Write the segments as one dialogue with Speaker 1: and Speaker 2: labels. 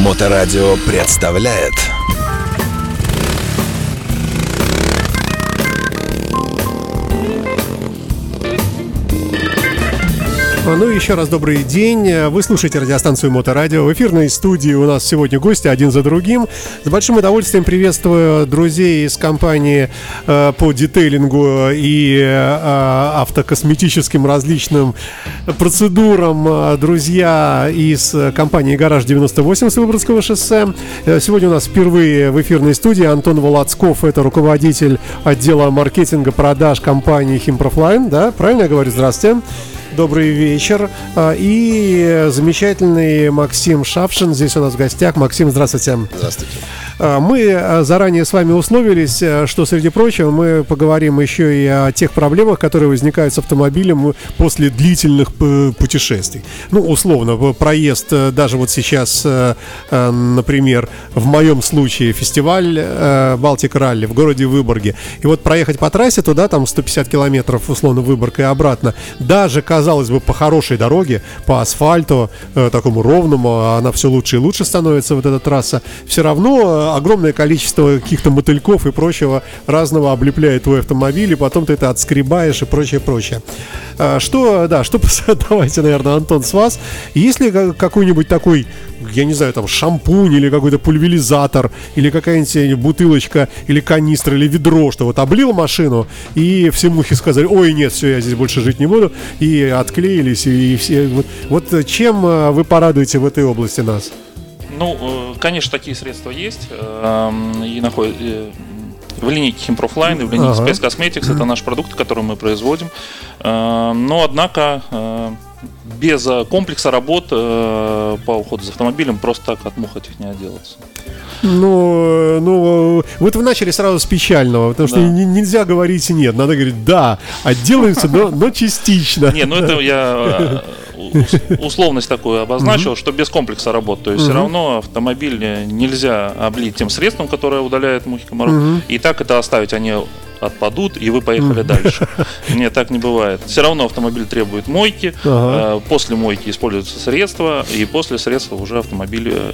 Speaker 1: Моторадио представляет
Speaker 2: Ну и еще раз добрый день. Вы слушаете радиостанцию Моторадио. В эфирной студии у нас сегодня гости один за другим. С большим удовольствием приветствую друзей из компании э, по детейлингу и э, автокосметическим различным процедурам. Друзья из компании «Гараж 98» с Выборгского шоссе. Э, сегодня у нас впервые в эфирной студии Антон Володсков. Это руководитель отдела маркетинга продаж компании «Химпрофлайн». Да, правильно я говорю? Здравствуйте. Добрый вечер. А, и замечательный Максим Шапшин здесь у нас в гостях. Максим, здравствуйте.
Speaker 3: Здравствуйте.
Speaker 2: А, мы а, заранее с вами условились, что, среди прочего, мы поговорим еще и о тех проблемах, которые возникают с автомобилем после длительных путешествий. Ну, условно, проезд даже вот сейчас, например, в моем случае фестиваль Балтик Ралли в городе Выборге. И вот проехать по трассе туда, там 150 километров, условно, Выборг и обратно, даже, казалось бы, по хорошей дороге, по асфальту, такому ровному, она все лучше и лучше становится, вот эта трасса, все равно огромное количество каких-то мотыльков и прочего разного облепляет твой автомобиль, и потом ты это отскребаешь и прочее, прочее. А, что, да, что, давайте, наверное, Антон, с вас. Есть ли какой-нибудь такой, я не знаю, там, шампунь или какой-то пульверизатор, или какая-нибудь бутылочка, или канистра, или ведро, что вот облил машину, и все мухи сказали, ой, нет, все, я здесь больше жить не буду, и отклеились, и все. Вот, вот чем а, вы порадуете в этой области нас?
Speaker 4: Ну, э, конечно, такие средства есть. Эм, и находят э, в линейке Химпрофлайн и в линейке ага. Space Cosmetics. Это наш продукт, который мы производим. Эм, но, однако, э, без комплекса работ по уходу за автомобилем просто так от мух этих не отделаться.
Speaker 2: Ну, ну, вот вы начали сразу с печального, потому что да. нельзя говорить нет, надо говорить да, отделаемся, но, но частично.
Speaker 4: Не, ну это я условность такую обозначил, что без комплекса работ. То есть все равно автомобиль нельзя облить тем средством, которое удаляет мухи комаров. И так это оставить, они отпадут, и вы поехали дальше. Нет, так не бывает. Все равно автомобиль требует мойки, ага. после мойки используются средства, и после средства уже автомобиль э,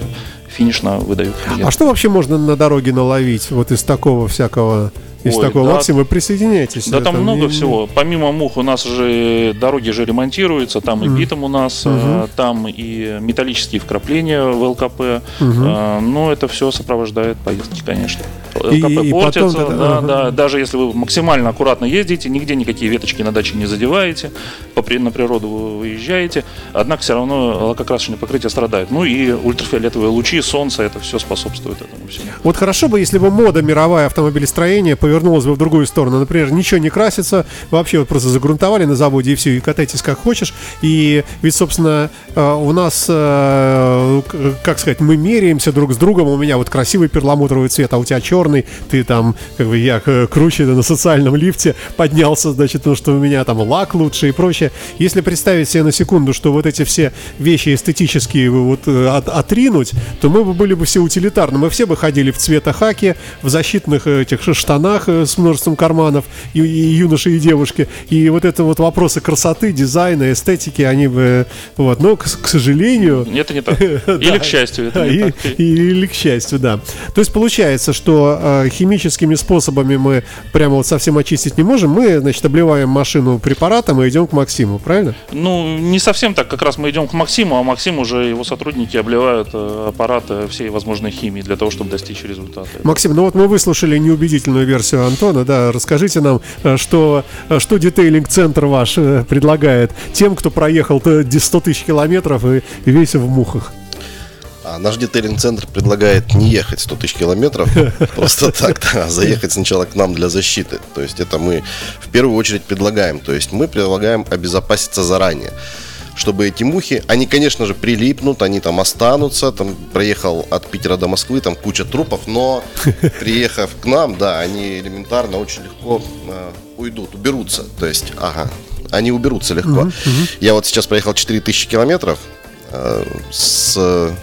Speaker 4: финишно выдают.
Speaker 2: А что вообще можно на дороге наловить вот из такого всякого из Ой, такого да, Максим, вы присоединяйтесь.
Speaker 4: Да, там много не... всего. Помимо мух у нас же дороги же ремонтируются, там и битум у нас, угу. там и металлические вкрапления в ЛКП. Угу. Но это все сопровождает поездки, конечно. ЛКП и, портится, потом, да, ага. да, даже если вы максимально аккуратно ездите, нигде никакие веточки на даче не задеваете, на природу вы выезжаете, однако все равно лакокрасочное покрытие страдает. Ну и ультрафиолетовые лучи, солнце, это все способствует этому всему.
Speaker 2: Вот хорошо бы, если бы мода мировая автомобилестроения повернулась повернулась бы в другую сторону. Например, ничего не красится, вообще вот просто загрунтовали на заводе и все, и катайтесь как хочешь. И ведь, собственно, э, у нас, э, как сказать, мы меряемся друг с другом. У меня вот красивый перламутровый цвет, а у тебя черный. Ты там, как бы я круче на социальном лифте поднялся, значит, потому что у меня там лак лучше и прочее. Если представить себе на секунду, что вот эти все вещи эстетические вот э, от, отринуть, то мы бы были бы все утилитарны. Мы все бы ходили в цвета хаки, в защитных этих штанах, Э, с множеством карманов, и, и юноши, и девушки. И вот это вот вопросы красоты, дизайна, эстетики, они бы... Вот, но, к, к сожалению...
Speaker 4: Это не так. Или к счастью, это не так.
Speaker 2: Или к счастью, да. То есть получается, что э, химическими способами мы прямо вот совсем очистить не можем. Мы, значит, обливаем машину препаратом и идем к Максиму, правильно?
Speaker 4: Ну, не совсем так. Как раз мы идем к Максиму, а Максим уже его сотрудники обливают э, аппараты всей возможной химии для того, чтобы достичь результата.
Speaker 2: Максим, ну вот мы выслушали неубедительную версию версию Антона, да, расскажите нам, э, что, э, что детейлинг-центр ваш э, предлагает тем, кто проехал 100 тысяч километров и весь в мухах.
Speaker 3: А наш детейлинг-центр предлагает не ехать 100 тысяч километров просто так, да, а заехать сначала к нам для защиты. То есть это мы в первую очередь предлагаем. То есть мы предлагаем обезопаситься заранее чтобы эти мухи, они, конечно же, прилипнут, они там останутся, там проехал от Питера до Москвы, там куча трупов, но приехав к нам, да, они элементарно очень легко э, уйдут, уберутся, то есть, ага, они уберутся легко. Uh-huh, uh-huh. Я вот сейчас проехал 4000 километров э, с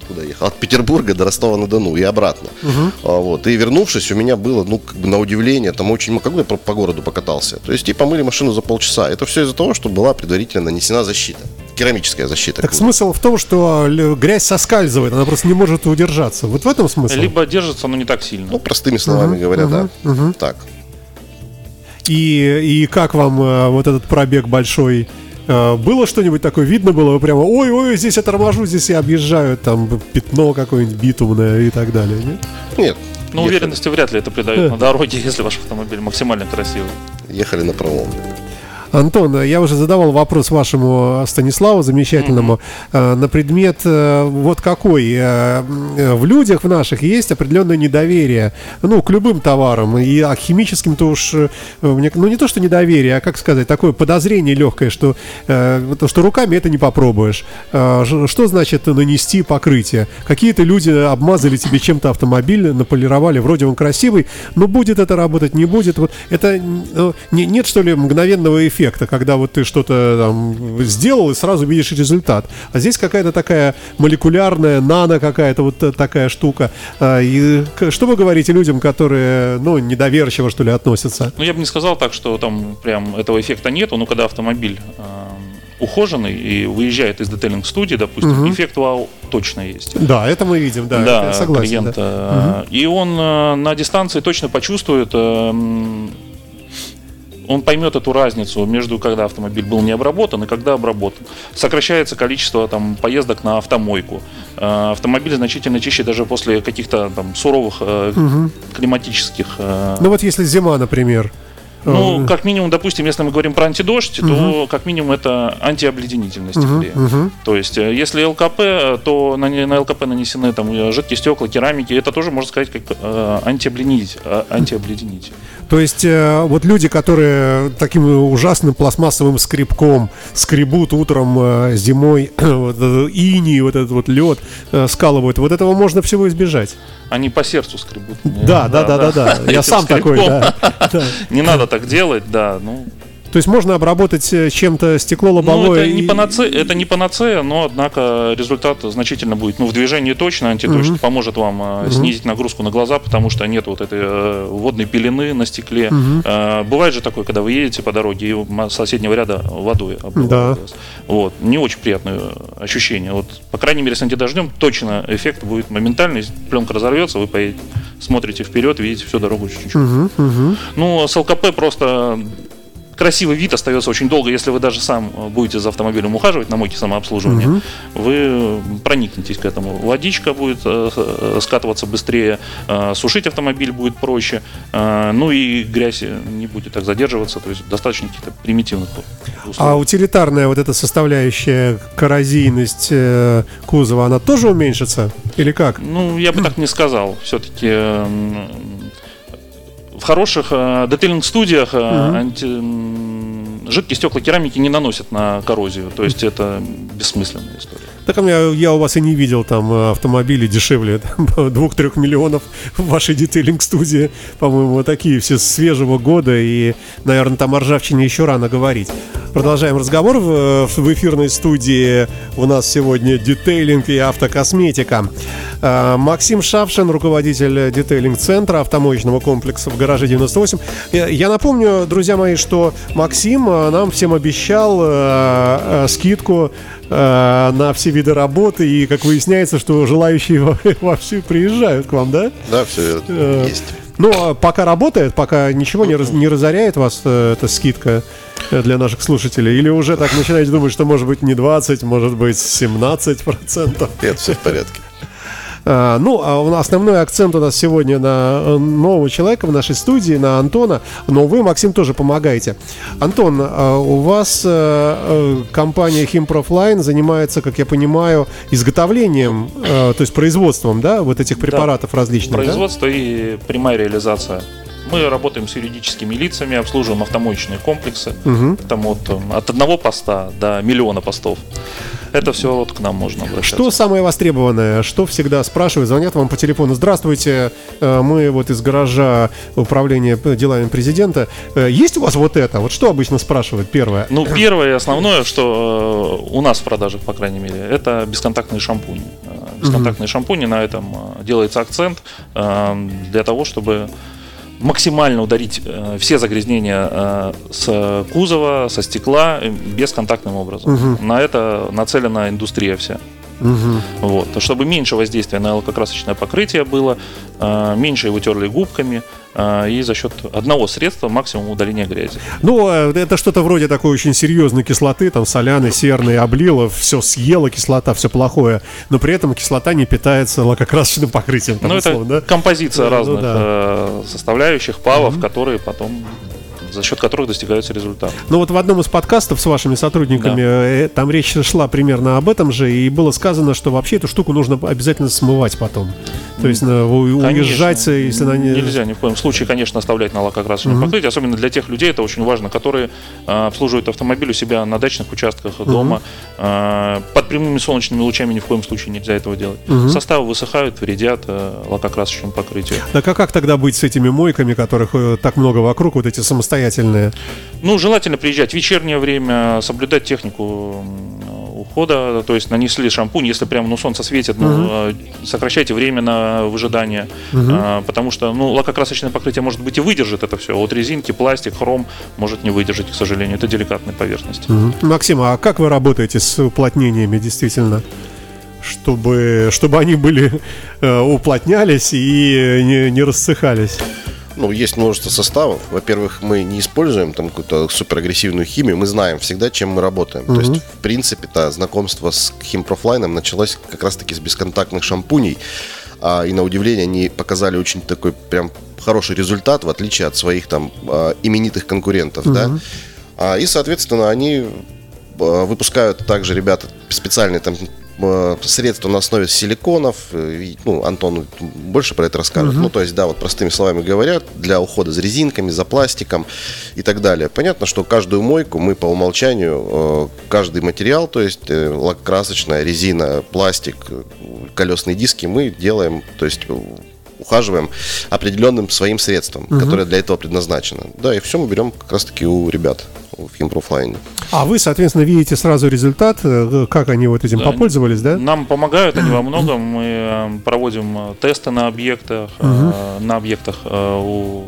Speaker 3: откуда ехал? От Петербурга до Ростова-на-Дону и обратно. Угу. А, вот. И вернувшись, у меня было, ну, как бы на удивление, там очень, как бы я по городу покатался. То есть и помыли машину за полчаса. Это все из-за того, что была предварительно нанесена защита. керамическая защита.
Speaker 2: Так смысл в том, что л- грязь соскальзывает, она просто не может удержаться. Вот в этом смысл.
Speaker 4: Либо держится, но не так сильно.
Speaker 3: Ну, простыми словами говоря, да. Так.
Speaker 2: И, и как вам э, вот этот пробег большой? Э, было что-нибудь такое? Видно было? Вы прямо, ой-ой, здесь я торможу, здесь я объезжаю, там пятно какое-нибудь битумное и так далее. Нет?
Speaker 3: Нет. Ехали-
Speaker 4: уверенности вряд ли это придает на дороге, если ваш автомобиль максимально красивый.
Speaker 3: Ехали на пролом.
Speaker 2: Антон, я уже задавал вопрос вашему Станиславу замечательному э, на предмет э, вот какой. Э, э, В людях в наших есть определенное недоверие, ну, к любым товарам. И а к химическим-то уж, э, ну, не то, что недоверие, а, как сказать, такое подозрение легкое, что, э, то, что руками это не попробуешь. Э, Что значит нанести покрытие? Какие-то люди обмазали тебе чем-то автомобиль, наполировали, вроде он красивый, но будет это работать, не будет. Вот это э, не- нет, что ли, мгновенного эффекта, когда вот ты что-то там сделал и сразу видишь результат. А здесь какая-то такая молекулярная, нано какая-то вот э, такая штука. А, И что вы говорите людям, которые, ну, недоверчиво, что ли, относятся?
Speaker 4: Ну, я бы не сказал так, что там прям этого эффекта нету, но когда автомобиль э, ухоженный и выезжает из детейлинг студии, допустим, эффект вау точно есть.
Speaker 2: Да, это мы видим, да,
Speaker 4: Да,
Speaker 2: я согласен.
Speaker 4: клиент.
Speaker 2: да.
Speaker 4: э, И он на дистанции точно почувствует, э, м, он поймет эту разницу между когда автомобиль был не обработан и когда обработан. Сокращается количество там, поездок на автомойку. Э, Автомобиль значительно чище даже после каких-то там суровых э, климатических э,
Speaker 2: Ну вот если зима, например.
Speaker 4: Ну,
Speaker 2: э,
Speaker 4: как минимум, допустим, если мы говорим про антидождь, то как минимум это антиобледенительность клея. То есть, э, если ЛКП, э, то на, на ЛКП нанесены там э, жидкие стекла, керамики, это тоже можно сказать как э, антиобледенитель. э, антиобледенитель.
Speaker 2: То есть э, вот люди, которые таким ужасным пластмассовым скребком скребут утром э, зимой вот этот иней, вот этот вот лед э, скалывают, вот этого можно всего избежать.
Speaker 4: Они по сердцу скребут.
Speaker 2: Да, да, да, да, да. Я
Speaker 4: Этим
Speaker 2: сам такой, да. Да.
Speaker 4: Не надо так делать, да. Ну,
Speaker 2: То есть можно обработать э, чем-то стекло
Speaker 4: ну
Speaker 2: лобовое.
Speaker 4: это, не
Speaker 2: и-
Speaker 4: панацея, это не панацея, но, однако, результат значительно будет. Ну, в движении точно антидождь поможет вам э, снизить нагрузку на глаза, потому что нет вот этой э, водной пелены на стекле. Э, бывает же такое, когда вы едете по дороге и соседнего ряда водой обливает
Speaker 2: Да.
Speaker 4: Вот. Не очень приятное ощущение. Вот, по крайней мере, с антидождем точно эффект будет моментальный. Пленка разорвется, вы поедете, смотрите вперед, видите всю дорогу чуть-чуть.
Speaker 2: Мгм, мгм.
Speaker 4: Ну, с ЛКП просто красивый вид остается очень долго, если вы даже сам э, будете за автомобилем ухаживать на мойке самообслуживания, вы проникнетесь к этому. Водичка будет э, э, скатываться быстрее, э, сушить автомобиль будет проще, э, ну и грязь не будет так задерживаться, то есть достаточно каких-то примитивных
Speaker 2: А
Speaker 4: условий.
Speaker 2: утилитарная вот эта составляющая коррозийность э, кузова, она тоже уменьшится? Или как?
Speaker 4: Ну, я бы так не сказал. Все-таки в хороших э, детейлинг-студиях э, анти- м, жидкие стекла керамики не наносят на коррозию. То есть это бессмысленная история.
Speaker 2: Так у меня, я у вас и не видел там э, автомобили дешевле двух-трех миллионов в вашей детейлинг-студии. По-моему, такие все свежего года. И, наверное, там о ржавчине еще рано говорить. Продолжаем разговор. В, в эфирной студии у нас сегодня детейлинг и автокосметика. Э, Максим Шавшин, руководитель детейлинг-центра автомоечного комплекса в гараже 98. Я напомню, друзья мои, что Максим э, нам всем обещал э, скидку на все виды работы. И, как выясняется, что желающие во- вовсю приезжают к вам, да?
Speaker 3: Да, все
Speaker 2: Э,
Speaker 3: есть.
Speaker 2: Ну, а пока работает, пока ничего не, раз- не разоряет вас э, эта скидка э, для наших слушателей? Или уже так начинаете думать, что может быть не 20, может быть 17 процентов?
Speaker 3: Нет, все в порядке.
Speaker 2: А, ну, а у нас основной акцент у нас сегодня на э, нового человека в нашей студии, на Антона. Но вы, Максим, тоже помогаете. Антон, а у вас э, э, компания Химпрофлайн занимается, как я понимаю, изготовлением, э, то есть производством, да, вот этих препаратов различных, да?
Speaker 4: Производство и прямая реализация. Мы работаем с юридическими лицами, обслуживаем автомоечные комплексы.
Speaker 2: Мгм.
Speaker 4: Там вот э, от одного поста до миллиона постов. Это все вот к нам можно обращаться.
Speaker 2: Что самое востребованное? Что всегда спрашивают? Звонят вам по телефону. Здравствуйте, э, мы вот из гаража управления делами президента. Э, Есть у вас вот это? Вот что обычно спрашивают первое?
Speaker 4: Ну, первое и основное, что э, у нас в продажах, по крайней мере, это бесконтактные шампуни. Бесконтактные шампуни, на этом делается акцент для того, чтобы максимально ударить э, все загрязнения э, с кузова, со стекла э, бесконтактным образом. На это нацелена индустрия вся. Вот. Чтобы меньше воздействия на лакокрасочное покрытие было, э, меньше его терли губками, э, и за счет одного средства максимум удаления грязи.
Speaker 2: Ну, э, это что-то вроде такой очень серьезной кислоты, там соляной, серной, облила, все съела кислота, все плохое, но при этом кислота не питается лакокрасочным покрытием. Там,
Speaker 4: Ну, это
Speaker 2: условно, да?
Speaker 4: композиция
Speaker 2: Да, ну
Speaker 4: разных
Speaker 2: да.
Speaker 4: э, составляющих, павов, которые потом за счет которых достигаются результаты.
Speaker 2: Ну вот в одном из подкастов с вашими сотрудниками э, там речь шла примерно об этом же, и было сказано, что вообще эту штуку нужно обязательно смывать потом. То есть на- у- уезжать,
Speaker 4: Конечно,
Speaker 2: если она не...
Speaker 4: Нельзя ни в коем случае, конечно, оставлять на лакокрасочном покрытии, особенно для тех людей, это очень важно, которые э, обслуживают автомобиль у себя на дачных участках дома. Э, под прямыми солнечными лучами ни в коем случае нельзя этого делать. Составы высыхают, вредят э, лакокрасочному покрытию.
Speaker 2: Так а как тогда быть с этими мойками, которых э, так много вокруг, вот эти самостоятельные?
Speaker 4: Ну, желательно приезжать в вечернее время, соблюдать технику ухода, то есть нанесли шампунь, если прямо ну, солнце светит, ну, э, сокращайте время на выжидание, А, потому что ну, лакокрасочное покрытие, может быть, и выдержит это все, а вот резинки, пластик, хром может не выдержать, к сожалению, это деликатные поверхности.
Speaker 2: Мгм. Максим, а как вы работаете с уплотнениями действительно? Чтобы, чтобы они были э, уплотнялись и не, не рассыхались.
Speaker 3: Ну, есть множество составов. Во-первых, мы не используем там какую-то суперагрессивную химию, мы знаем всегда, чем мы работаем. То есть, в принципе-то, знакомство с химпрофлайном началось как раз-таки с бесконтактных шампуней. А, и на удивление они показали очень такой прям хороший результат, в отличие от своих там а, именитых конкурентов, да. А, и, соответственно, они а, выпускают также ребята специальные там средства на основе силиконов. э, Ну, Антон больше про это расскажет. Ну, то есть, да, вот простыми словами говорят, для ухода за резинками, за пластиком и так далее. Понятно, что каждую мойку мы по умолчанию, э, каждый материал, то есть э, лакокрасочная, резина, пластик, э, колесные диски мы делаем, то есть э, ухаживаем определенным своим средством, которое для этого предназначено. Да, и все мы берем как раз-таки у ребят в Химпрофлайне.
Speaker 2: А вы, соответственно, видите сразу результат, э, как они вот этим
Speaker 4: Да.
Speaker 2: попользовались, да?
Speaker 4: Нам помогают они во многом. Мы э, проводим э, тесты на объектах, э, на объектах у,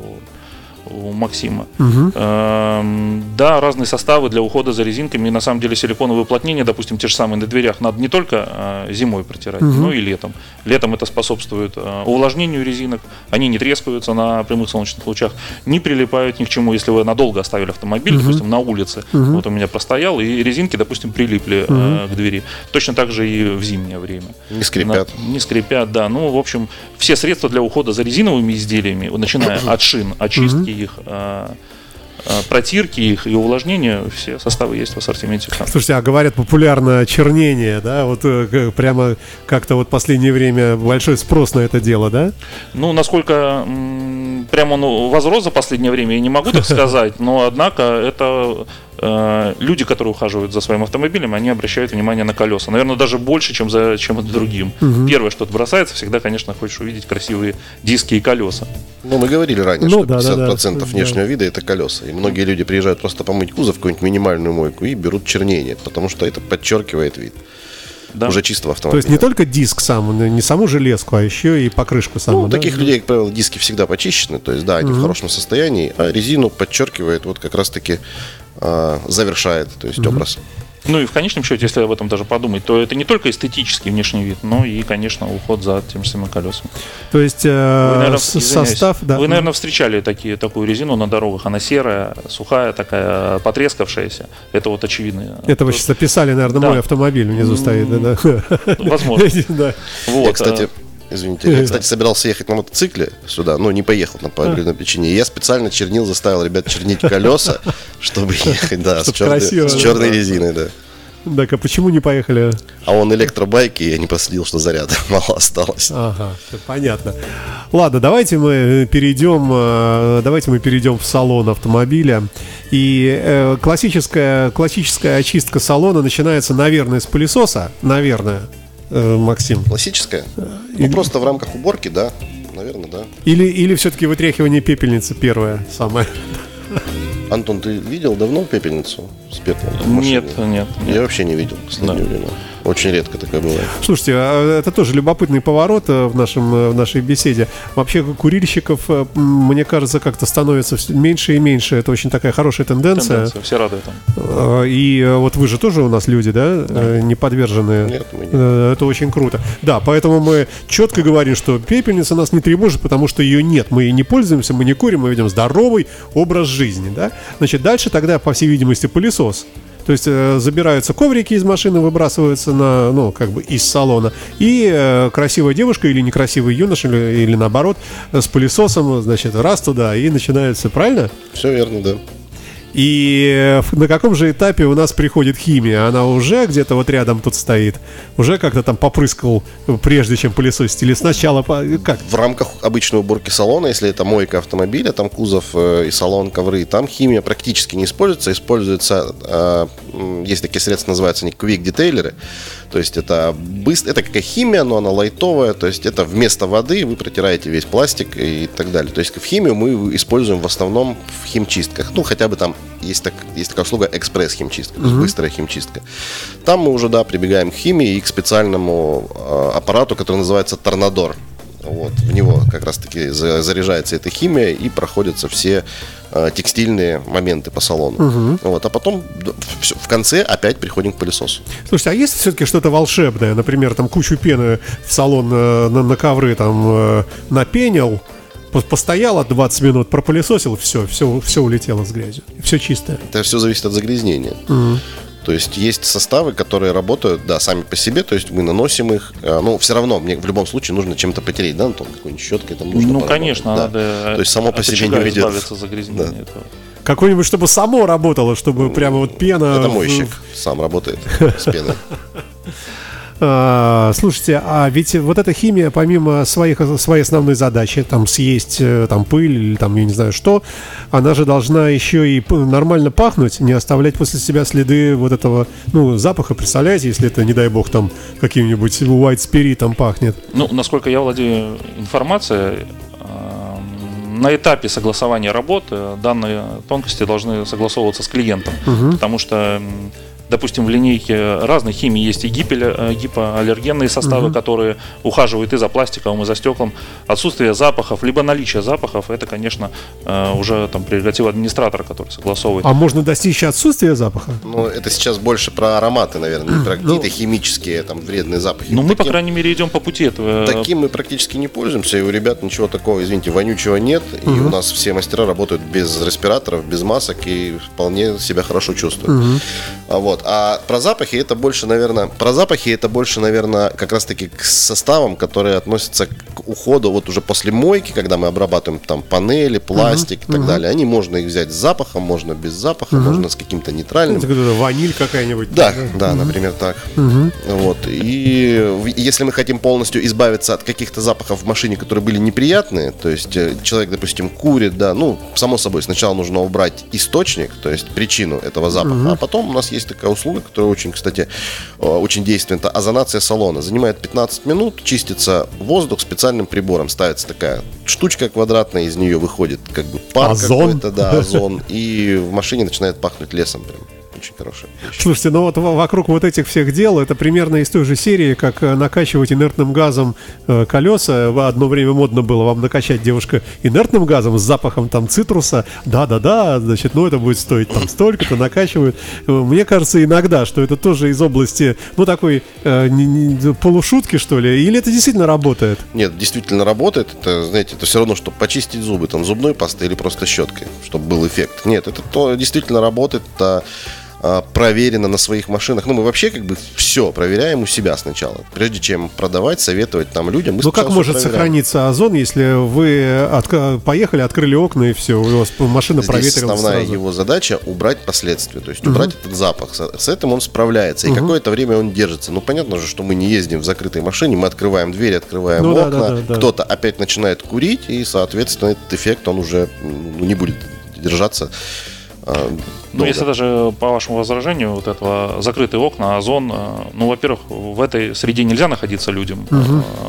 Speaker 4: у Максима. Эм, Да, разные составы для ухода за резинками. И на самом деле силиконовые уплотнения, допустим, те же самые на дверях, надо не только э, зимой протирать, но и летом. Летом это способствует э, увлажнению резинок. Они не трескаются на прямых солнечных лучах, не прилипают ни к чему. Если вы надолго оставили автомобиль, допустим, на улице, вот у меня простоял, и резинки, допустим, прилипли э, к двери. Точно так же и в зимнее время.
Speaker 3: Не скрипят.
Speaker 4: На- не скрипят, да. Ну, в общем, все средства для ухода за резиновыми изделиями, начиная от шин, очистки их, э, э, протирки их и увлажнения, все составы есть в ассортименте.
Speaker 2: Слушайте, а говорят популярно чернение, да? Вот э, прямо как-то вот последнее время большой спрос на это дело, да?
Speaker 4: Ну, насколько прямо он возрос за последнее время, я не могу так сказать, но однако это люди, которые ухаживают за своим автомобилем, они обращают внимание на колеса. Наверное, даже больше, чем за чем другим. Первое, что бросается, всегда, конечно, хочешь увидеть красивые диски и колеса.
Speaker 3: Ну, мы говорили ранее,
Speaker 2: Ну,
Speaker 3: что
Speaker 2: да, да,
Speaker 3: 50%
Speaker 2: да.
Speaker 3: внешнего вида это колеса. И многие люди приезжают просто помыть кузов, какую-нибудь минимальную мойку, и берут чернение, потому что это подчеркивает вид.
Speaker 4: Да?
Speaker 3: Уже чистого
Speaker 2: То
Speaker 3: автомобиля.
Speaker 2: есть не только диск сам, не саму железку, а еще и покрышку саму,
Speaker 3: Ну,
Speaker 2: да?
Speaker 3: таких людей, как правило, диски всегда почищены, то есть, да, они в хорошем состоянии, а резину подчеркивает, вот как раз-таки а, завершает, то есть образ.
Speaker 4: Ну и в конечном счете, если об этом даже подумать, то это не только эстетический внешний вид, но и, конечно, уход за тем же самым колесом.
Speaker 2: То есть
Speaker 4: Вы,
Speaker 2: э,
Speaker 4: наверное,
Speaker 2: с-
Speaker 4: извиняюсь,
Speaker 2: состав, да.
Speaker 4: вы, наверное, встречали такие, такую резину на дорогах. Она серая, сухая, такая потрескавшаяся. Это вот очевидно.
Speaker 2: Это вы сейчас описали, наверное,
Speaker 4: Да.
Speaker 2: мой автомобиль внизу стоит, да? да.
Speaker 4: Возможно.
Speaker 2: Да.
Speaker 4: Вот,
Speaker 3: я, кстати,
Speaker 4: э,
Speaker 3: извините, я, кстати, собирался ехать на мотоцикле сюда, но не поехал на по определенной причине. Я специально чернил, заставил ребят чернить колеса, чтобы ехать, да, с черной, резиной, да.
Speaker 2: Так, а почему не поехали?
Speaker 3: А он электробайк, и я не последил, что заряда мало осталось.
Speaker 2: Ага, понятно. Ладно, давайте мы перейдем, э, давайте мы перейдем в салон автомобиля. И э, классическая, классическая очистка салона начинается, наверное, с пылесоса. Наверное, Максим.
Speaker 3: Классическая? Ну, просто в рамках уборки, да. Наверное, да.
Speaker 2: Или, или все-таки вытряхивание пепельницы первое самое.
Speaker 3: Антон, ты видел давно пепельницу с пеплом?
Speaker 4: Нет, нет, нет.
Speaker 3: Я вообще не видел в последнее
Speaker 4: Да.
Speaker 3: время. Очень редко такое бывает.
Speaker 2: Слушайте, а это тоже любопытный поворот э, в, нашем, э, в нашей беседе. Вообще курильщиков, э, мне кажется, как-то становится меньше и меньше. Это очень такая хорошая тенденция.
Speaker 4: Тенденция, все рады этому.
Speaker 2: Э, И э, вот вы же тоже у нас люди, да, э, не подвержены.
Speaker 3: Нет, мы не.
Speaker 2: Э, Это очень круто. Да, поэтому мы четко говорим, что пепельница нас не тревожит, потому что ее нет. Мы ей не пользуемся, мы не курим, мы ведем здоровый образ жизни. Да? Значит, дальше тогда, по всей видимости, пылесос. То есть э, забираются коврики из машины, выбрасываются на, ну, как бы из салона. И э, красивая девушка или некрасивый юноша, или, или наоборот, э, с пылесосом, значит, раз туда, и начинается, правильно?
Speaker 3: Все верно, да.
Speaker 2: И э, на каком же этапе у нас приходит химия? Она уже где-то вот рядом тут стоит? Уже как-то там попрыскал, э, прежде чем пылесосить? Или сначала... по- Как?
Speaker 3: В рамках обычной уборки салона, если это мойка автомобиля, там кузов э, и салон, ковры, там химия практически не используется. Используется, э, есть такие средства, называются они квик-детейлеры. То есть это быстро, это какая химия, но она лайтовая. То есть это вместо воды вы протираете весь пластик и так далее. То есть в химию мы используем в основном в химчистках. Ну, хотя бы там есть, так, есть такая услуга экспресс-химчистка, то есть быстрая химчистка. Там мы уже, да, прибегаем к химии и к специальному э, аппарату, который называется Торнадор. Вот, в него как раз-таки за- заряжается эта химия и проходятся все э, текстильные моменты по салону. Вот, а потом в конце опять приходим к пылесосу.
Speaker 2: Слушайте, а есть все-таки что-то волшебное? Например, там кучу пены в салон э, на, на ковры там э, напенил, по- постоял от 20 минут, пропылесосил, все, все, все улетело с грязью. Все чистое.
Speaker 3: Это все зависит от загрязнения. То есть есть составы, которые работают, да, сами по себе, то есть мы наносим их, э, но все равно мне в любом случае нужно чем-то потереть, да, Антон, какой-нибудь щеткой там нужно
Speaker 4: Ну, конечно,
Speaker 3: да.
Speaker 4: надо
Speaker 3: То есть само по
Speaker 4: от
Speaker 3: себе не уйдет.
Speaker 4: избавиться загрязнения
Speaker 3: Да.
Speaker 4: этого.
Speaker 2: Какой-нибудь, чтобы само работало, чтобы прямо вот пена...
Speaker 3: Это
Speaker 2: в-
Speaker 3: мойщик сам работает с пеной.
Speaker 2: А, слушайте, а ведь вот эта химия, помимо своих, своей основной задачи, там съесть э, там пыль или там я не знаю что, она же должна еще и нормально пахнуть, не оставлять после себя следы вот этого, ну, запаха. Представляете, если это, не дай бог, там каким-нибудь white спиритом пахнет.
Speaker 4: Ну, насколько я владею информацией, эм, на этапе согласования работы данные тонкости должны согласовываться с клиентом. Потому что, допустим, в линейке разной химии есть и гипель- э, гипоаллергенные составы, которые ухаживают и за пластиком, и за стеклом. Отсутствие запахов, либо наличие запахов, это, конечно, э, уже там прерогатива администратора, который согласовывает.
Speaker 2: А можно достичь отсутствия запаха?
Speaker 3: Ну, это сейчас больше про ароматы, наверное, не про
Speaker 2: Ну,
Speaker 3: какие-то химические там вредные запахи.
Speaker 4: Ну, мы, по
Speaker 3: Таким-
Speaker 4: крайней мере, идем по пути этого.
Speaker 3: Таким мы практически не пользуемся, и у ребят ничего такого, извините, вонючего нет. И у нас все мастера работают без респираторов, без масок и вполне себя хорошо чувствуют. А, вот. А про запахи это больше, наверное, про запахи это больше, наверное, как раз-таки к составам, которые относятся к уходу вот уже после мойки, когда мы обрабатываем там панели, пластик и так далее. Они можно их взять с запахом, можно без запаха, можно с каким-то нейтральным.
Speaker 2: Это какая-то ваниль какая-нибудь.
Speaker 3: Да, да, например, так. Вот. И если мы хотим полностью избавиться от каких-то запахов в машине, которые были неприятные, то есть э, человек, допустим, курит, да, ну, само собой, сначала нужно убрать источник, то есть причину этого запаха, а потом у нас есть такая услуга, которая очень, кстати, э, очень действенна, это озонация салона. Занимает 15 минут, чистится воздух специальным прибором, ставится такая штучка квадратная, из нее выходит как бы пар
Speaker 2: Озон.
Speaker 3: какой-то, да, озон, и в машине начинает пахнуть лесом прям. Очень хорошая вещь.
Speaker 2: Слушайте, ну вот во- вокруг вот этих всех дел это примерно из той же серии, как э, накачивать инертным газом э, колеса. Одно время модно было вам накачать девушка инертным газом с запахом там цитруса. Да-да-да, значит, ну это будет стоить там столько-то, накачивают. Э, Мне кажется иногда, что это тоже из области, ну такой э, не- не- полушутки, что ли, или это действительно работает?
Speaker 3: Нет, действительно работает. Это, знаете, это все равно, чтобы почистить зубы, там, зубной пастой или просто щеткой, чтобы был эффект. Нет, это то действительно работает, это проверено на своих машинах. Ну, мы вообще как бы все проверяем у себя сначала. Прежде чем продавать, советовать там людям.
Speaker 2: Ну как может
Speaker 3: проверяем.
Speaker 2: сохраниться озон, если вы отка- поехали, открыли окна и все, у вас машина
Speaker 3: Здесь
Speaker 2: проветрилась
Speaker 3: основная
Speaker 2: сразу?
Speaker 3: его задача убрать последствия, то есть убрать этот запах. С, этим он справляется, и какое-то время он держится. Ну, понятно же, что мы не ездим в закрытой машине, мы открываем двери, открываем
Speaker 2: Ну
Speaker 3: окна,
Speaker 2: да, да, да.
Speaker 3: кто-то опять начинает курить, и, соответственно, этот эффект, он уже ну, не будет держаться а,
Speaker 4: Ну, если даже по вашему возражению, вот этого закрытые окна, озон, э, ну, во-первых, в этой среде нельзя находиться людям. Э,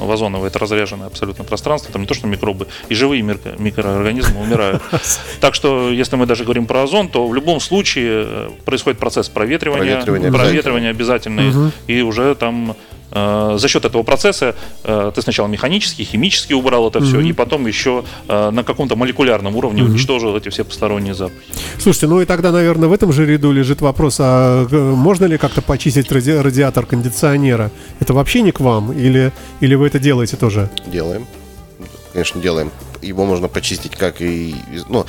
Speaker 4: В озоново это разряженное абсолютно пространство, там не то, что микробы, и живые микро- микроорганизмы умирают. Так что, если мы даже говорим про озон, то в любом случае э, происходит процесс проветривания,
Speaker 3: Проветривание
Speaker 4: проветривания обязательно, и уже там э, за счет этого процесса э, ты сначала механически, химически убрал это все, и потом еще э, на каком-то молекулярном уровне уничтожил эти все посторонние запахи.
Speaker 2: Слушайте, ну и тогда, наверное, в этом же ряду лежит вопрос, а э, можно ли как-то почистить ради- радиатор кондиционера? Это вообще не к вам? Или, или вы это делаете тоже?
Speaker 3: Делаем. Конечно, делаем. Его можно почистить как и... Ну,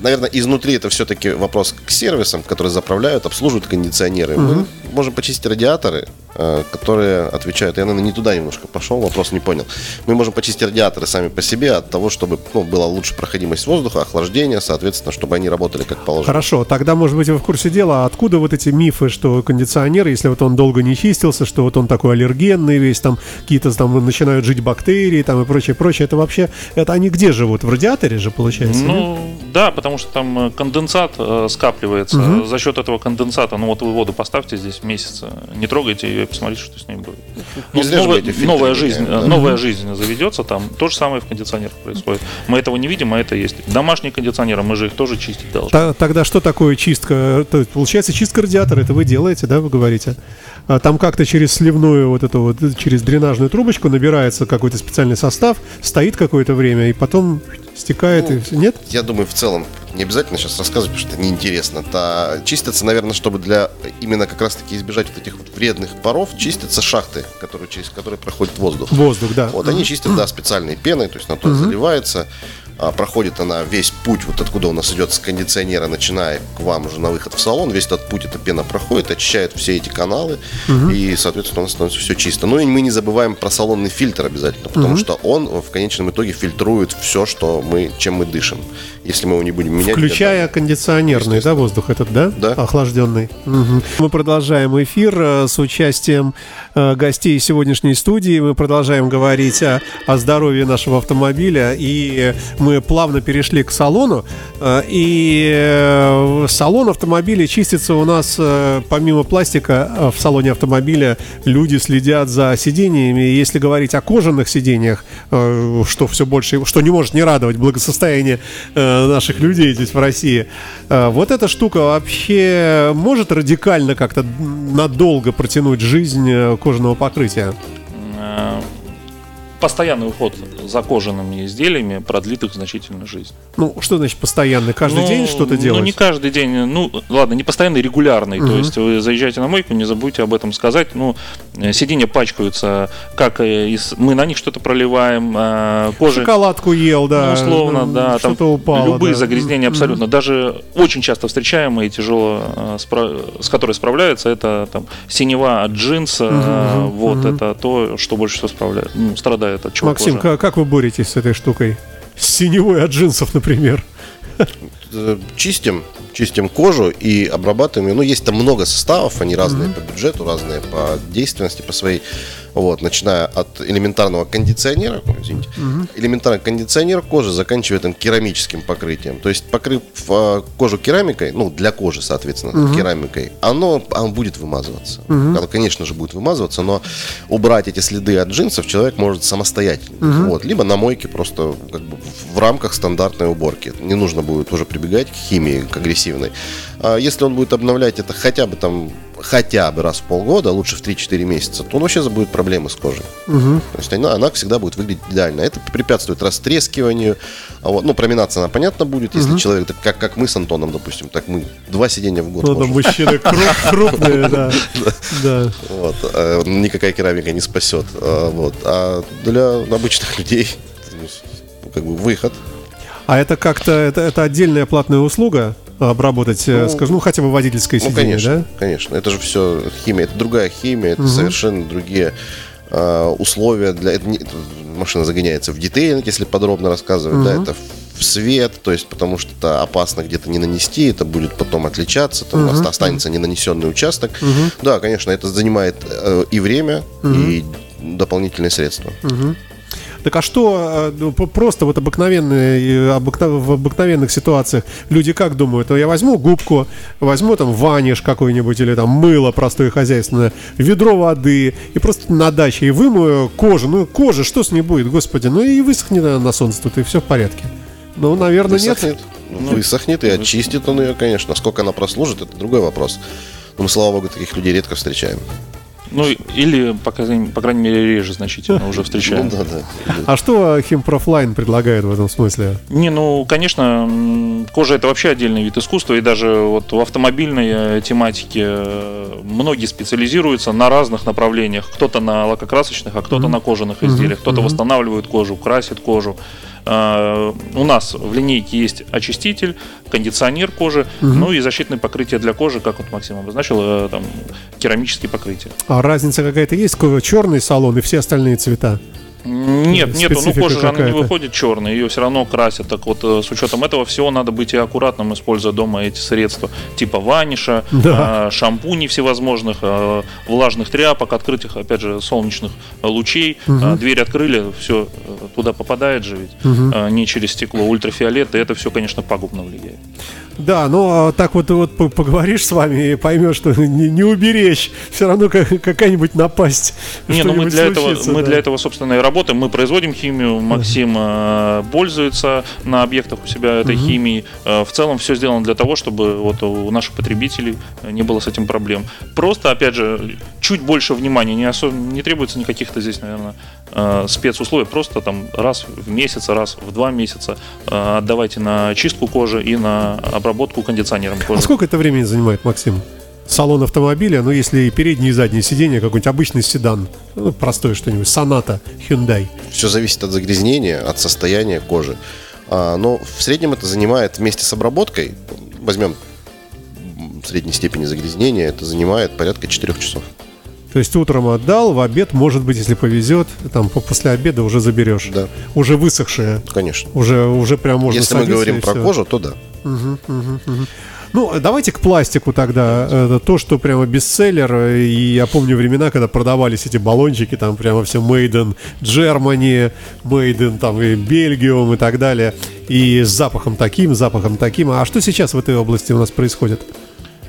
Speaker 3: наверное, изнутри это все-таки вопрос к сервисам, которые заправляют, обслуживают кондиционеры. Мы можем почистить радиаторы, э, которые отвечают... Я, наверное, не туда немножко пошел, вопрос не понял. Мы можем почистить радиаторы сами по себе от того, чтобы ну, была лучше проходимость воздуха, охлаждение, соответственно, чтобы они работали как положено.
Speaker 2: Хорошо, тогда, может быть, вы в курсе дела, а откуда вот эти мифы, что кондиционер, если вот он долго не чистился, что вот он такой аллергенный весь, там какие-то там начинают жить бактерии там и прочее, прочее, это вообще, это они где живут? В радиаторе же, получается? нет?
Speaker 4: Ну, да, потому что там э, конденсат э, скапливается. За счет этого конденсата, ну вот вы воду поставьте здесь месяц, э, не трогайте ее и посмотрите, что с ней будет. Ну, новая, новая жизнь,
Speaker 3: да.
Speaker 4: новая жизнь заведется там. То же самое в кондиционерах происходит. Мы этого не видим, а это есть. Домашние кондиционеры, мы же их тоже чистить должны.
Speaker 2: Тогда что такое чистка? То есть, получается, чистка радиатора, это вы делаете, да, вы говорите? А там как-то через сливную вот эту вот, через дренажную трубочку набирается какой-то специальный состав, стоит какое-то время и потом стекает, и всё. нет?
Speaker 3: Я думаю, в целом не обязательно сейчас рассказывать, потому что это неинтересно. Та, чистятся, наверное, чтобы для именно как раз-таки избежать вот этих вот вредных паров, чистятся шахты, которые, через которые проходит воздух.
Speaker 2: Воздух, да.
Speaker 3: Вот они чистят, да, специальной пеной, то есть на то заливается. А, проходит она весь путь, вот откуда у нас идет с кондиционера, начиная к вам уже на выход в салон, весь этот путь эта пена проходит, очищает все эти каналы, и, соответственно, у нас становится все чисто. Ну и мы не забываем про салонный фильтр обязательно, потому что он в конечном итоге фильтрует все, что мы, чем мы дышим. Если мы его не будем менять...
Speaker 2: Включая кондиционерный, да, воздух этот, да?
Speaker 3: Да.
Speaker 2: Охлажденный. Мгм. Мы продолжаем эфир э, с участием э, гостей сегодняшней студии. Мы продолжаем говорить о, о здоровье нашего автомобиля. И мы плавно перешли к салону. Э, И салон автомобиля чистится у нас, помимо пластика, в салоне автомобиля люди следят за сидениями. Если говорить о кожаных сидениях, что все больше, что не может не радовать благосостояние наших людей здесь в России, э, вот эта штука вообще может радикально как-то надолго протянуть жизнь э, кожаного покрытия?
Speaker 4: Постоянный уход за кожаными изделиями продлит их значительно жизнь.
Speaker 2: Ну, что значит постоянный? Каждый
Speaker 4: Ну,
Speaker 2: день что-то делать?
Speaker 4: Ну, не каждый день. Ну, ладно, не постоянный, регулярный. То есть вы заезжаете на мойку, не забудьте об этом сказать. Ну, э, сиденья пачкаются, как э, из- мы на них что-то проливаем, э, кожа...
Speaker 2: Шоколадку ел, да.
Speaker 4: Ну, условно, да, там
Speaker 2: Что-то упало.
Speaker 4: любые
Speaker 2: да.
Speaker 4: загрязнения абсолютно. Даже очень часто встречаемые, тяжело, спра- с которой справляются, это там синева от джинса, э, вот это то, что больше всего справляет, ну, страдает от чего
Speaker 2: Максим,
Speaker 4: кожа.
Speaker 2: как, вы боретесь с этой штукой? С синевой от джинсов, например.
Speaker 3: э, чистим, чистим кожу и обрабатываем ее. Ну, есть там много составов, они разные по бюджету, разные по действенности, по своей. Вот, начиная от элементарного кондиционера, извините, элементарный кондиционер кожи, заканчивая там керамическим покрытием. То есть, покрыв э, кожу керамикой, ну, для кожи, соответственно, керамикой, оно, оно будет вымазываться. Оно, конечно же, будет вымазываться, но убрать эти следы от джинсов человек может самостоятельно. Вот, либо на мойке просто как бы в рамках стандартной уборки. Не нужно будет уже прибегать к химии, к агрессивной. А если он будет обновлять это хотя бы там хотя бы раз в полгода, лучше в 3-4 месяца, то он вообще забудет проблемы с кожей. То есть она, она всегда будет выглядеть идеально. Это препятствует растрескиванию. А вот, ну, проминаться она, понятно, будет, если человек, так как, как мы с Антоном, допустим, так мы два сидения в год
Speaker 2: Ну,
Speaker 3: можем.
Speaker 2: мужчины кру- крупные, да.
Speaker 3: Вот, э, никакая керамика не спасет. А, вот. А для обычных людей ну, как бы выход.
Speaker 2: А это как-то, это, это отдельная платная услуга? Обработать, э,
Speaker 3: Ну,
Speaker 2: скажем, ну хотя бы водительское
Speaker 3: Ну,
Speaker 2: сиденье,
Speaker 3: конечно,
Speaker 2: да?
Speaker 3: конечно. Это же все химия, это другая химия, это совершенно другие э, условия для это не- это машина загоняется в детейлинг, если подробно рассказывать, да, это в свет, то есть потому что это опасно где-то не нанести, это будет потом отличаться, там оста- останется ненанесенный участок. Да, конечно, это занимает э, и время, и дополнительные средства.
Speaker 2: Так а что э, ну, просто вот обыкновенные, в обыкновенных ситуациях люди как думают? Ну, я возьму губку, возьму там ваниш какой-нибудь или там мыло простое хозяйственное, ведро воды и просто на даче и вымою кожу. Ну, кожа, что с ней будет, господи? Ну и высохнет она на солнце тут, и все в порядке. Ну, наверное, нет.
Speaker 3: Высохнет. Ну, Высохнет и очистит он ее, конечно. Сколько она прослужит, это другой вопрос. Но мы, слава богу, таких людей редко встречаем.
Speaker 4: Ну, или, по крайней, по крайней мере, реже значительно уже встречаем.
Speaker 3: Ну, да, да.
Speaker 2: А что Химпрофлайн предлагает в этом смысле?
Speaker 4: Не, ну, конечно, кожа это вообще отдельный вид искусства, и даже вот в автомобильной э, тематике э, многие специализируются на разных направлениях. Кто-то на лакокрасочных, а кто-то на кожаных изделиях, кто-то восстанавливает кожу, красит кожу. А, У нас в линейке есть очиститель, кондиционер кожи, ну и защитное покрытие для кожи, как вот Максим обозначил, э, там керамические покрытия.
Speaker 2: А разница какая-то есть? Черный салон и все остальные цвета?
Speaker 4: Нет, нету, ну кожа же она не выходит черной, ее все равно красят. Так вот, э, с учетом этого всего надо быть и аккуратным, используя дома эти средства, типа ваниша,
Speaker 2: Да.
Speaker 4: э, шампуней всевозможных, э, влажных тряпок, открытых, опять же, солнечных э, лучей. Э, Дверь открыли, все туда попадает же ведь, э, не через стекло, ультрафиолет, и это все, конечно, пагубно влияет.
Speaker 2: Да, но а, так вот, вот по- поговоришь с вами и поймешь, что не, не уберечь. Все равно как- какая-нибудь напасть.
Speaker 4: Не, ну мы для этого,
Speaker 2: случится,
Speaker 4: мы
Speaker 2: да.
Speaker 4: для этого, собственно, и работаем. Мы производим химию, Максим э, пользуется на объектах у себя этой химией. Э, в целом все сделано для того, чтобы вот у наших потребителей э, не было с этим проблем. Просто, опять же, чуть больше внимания, не, осо- не требуется никаких-то здесь, наверное, э, спецусловий. Просто там раз в месяц, раз в два месяца э, отдавайте на чистку кожи и на обработку кондиционером
Speaker 2: А
Speaker 4: кожи.
Speaker 2: сколько это времени занимает, Максим? Салон автомобиля, ну если и передние и задние сиденья, какой-нибудь обычный седан, ну, простое что-нибудь, Соната, Hyundai.
Speaker 3: Все зависит от загрязнения, от состояния кожи. А, но в среднем это занимает вместе с обработкой, возьмем средней степени загрязнения, это занимает порядка 4 часов.
Speaker 2: То есть утром отдал, в обед, может быть, если повезет, там по- после обеда уже заберешь.
Speaker 3: Да.
Speaker 2: Уже высохшее.
Speaker 3: Конечно.
Speaker 2: Уже, уже прям можно
Speaker 3: Если мы говорим про
Speaker 2: всё.
Speaker 3: кожу, то да.
Speaker 2: Ну, давайте к пластику тогда. Это то, что прямо бестселлер. И я помню времена, когда продавались эти баллончики, там прямо все Made in Germany, Made in там и Бельгиум и так далее. И с запахом таким, с запахом таким. А что сейчас в этой области у нас происходит?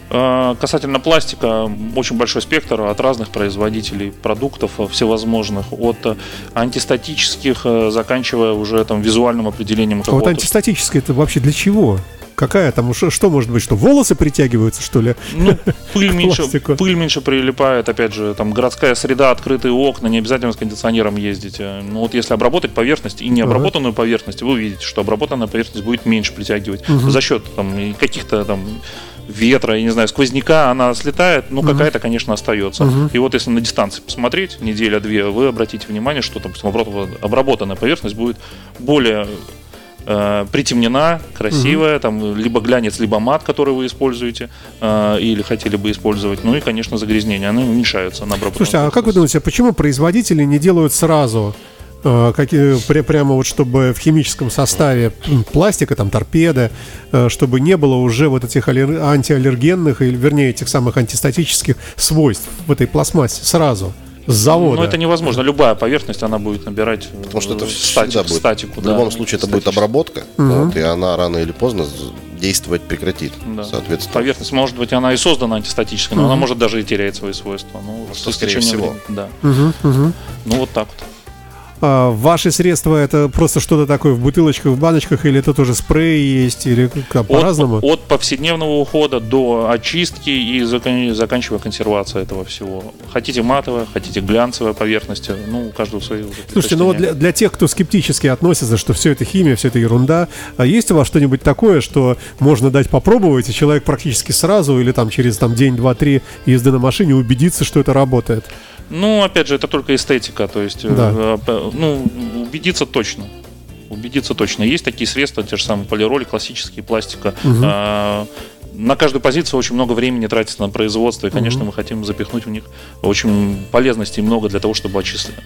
Speaker 4: Э, Касательно пластика, очень большой спектр от разных производителей продуктов э, всевозможных, от э, антистатических, заканчивая уже там визуальным определением
Speaker 2: А вот антистатическое это вообще для чего? Какая там, что, что может быть, что волосы притягиваются, что ли?
Speaker 4: Ну, пыль меньше,
Speaker 2: пластику.
Speaker 4: пыль меньше прилипает, опять же, там городская среда, открытые окна, не обязательно с кондиционером ездить. Ну вот если обработать поверхность и необработанную поверхность, вы увидите, что обработанная поверхность будет меньше притягивать за счет там каких-то там ветра, я не знаю, сквозняка, она слетает, ну какая-то, конечно, остается. И вот если на дистанции посмотреть, неделя-две, вы обратите внимание, что там, допустим, обработ- обработанная поверхность будет более э, притемнена, красивая, там либо глянец, либо мат, который вы используете э, или хотели бы использовать. Ну и, конечно, загрязнения, они уменьшаются на обработку.
Speaker 2: Слушайте, а как вы думаете, почему производители не делают сразу какие, пря- прямо вот чтобы в химическом составе пластика, там торпеды, э, чтобы не было уже вот этих аллер- антиаллергенных, или вернее этих самых антистатических свойств в этой пластмассе сразу, с завода?
Speaker 4: Но это невозможно. Любая поверхность, она будет набирать э,
Speaker 3: Потому что это
Speaker 4: статик-
Speaker 3: будет.
Speaker 4: статику.
Speaker 3: в
Speaker 4: да,
Speaker 3: любом случае это будет обработка, вот, и она рано или поздно действовать прекратит.
Speaker 4: Да.
Speaker 3: Соответственно,
Speaker 4: Поверхность, может быть, она и создана антистатической, но она может даже и терять свои свойства. Ну,
Speaker 3: скорее всего.
Speaker 4: времени, Да. Ну, вот так вот.
Speaker 2: А ваши средства это просто что-то такое в бутылочках, в баночках, или это тоже спрей есть, или как,
Speaker 4: От,
Speaker 2: по-разному?
Speaker 4: от повседневного ухода до очистки и закон- заканчивая консервацией этого всего. Хотите матовая, хотите глянцевая поверхность, ну, у каждого свои уже
Speaker 2: Слушайте, ну вот для, для тех, кто скептически относится, что все это химия, все это ерунда, а есть у вас что-нибудь такое, что можно дать попробовать, и человек практически сразу или там через там, день, два, три езды на машине убедится, что это работает?
Speaker 4: Ну, опять же, это только эстетика, то есть, э,
Speaker 2: Да.
Speaker 4: Ну, убедиться точно. Убедиться точно. Есть такие средства, те же самые полироли, классические, пластика. А, на каждую позицию очень много времени тратится на производство, и, конечно, мы хотим запихнуть в них очень полезностей много для того, чтобы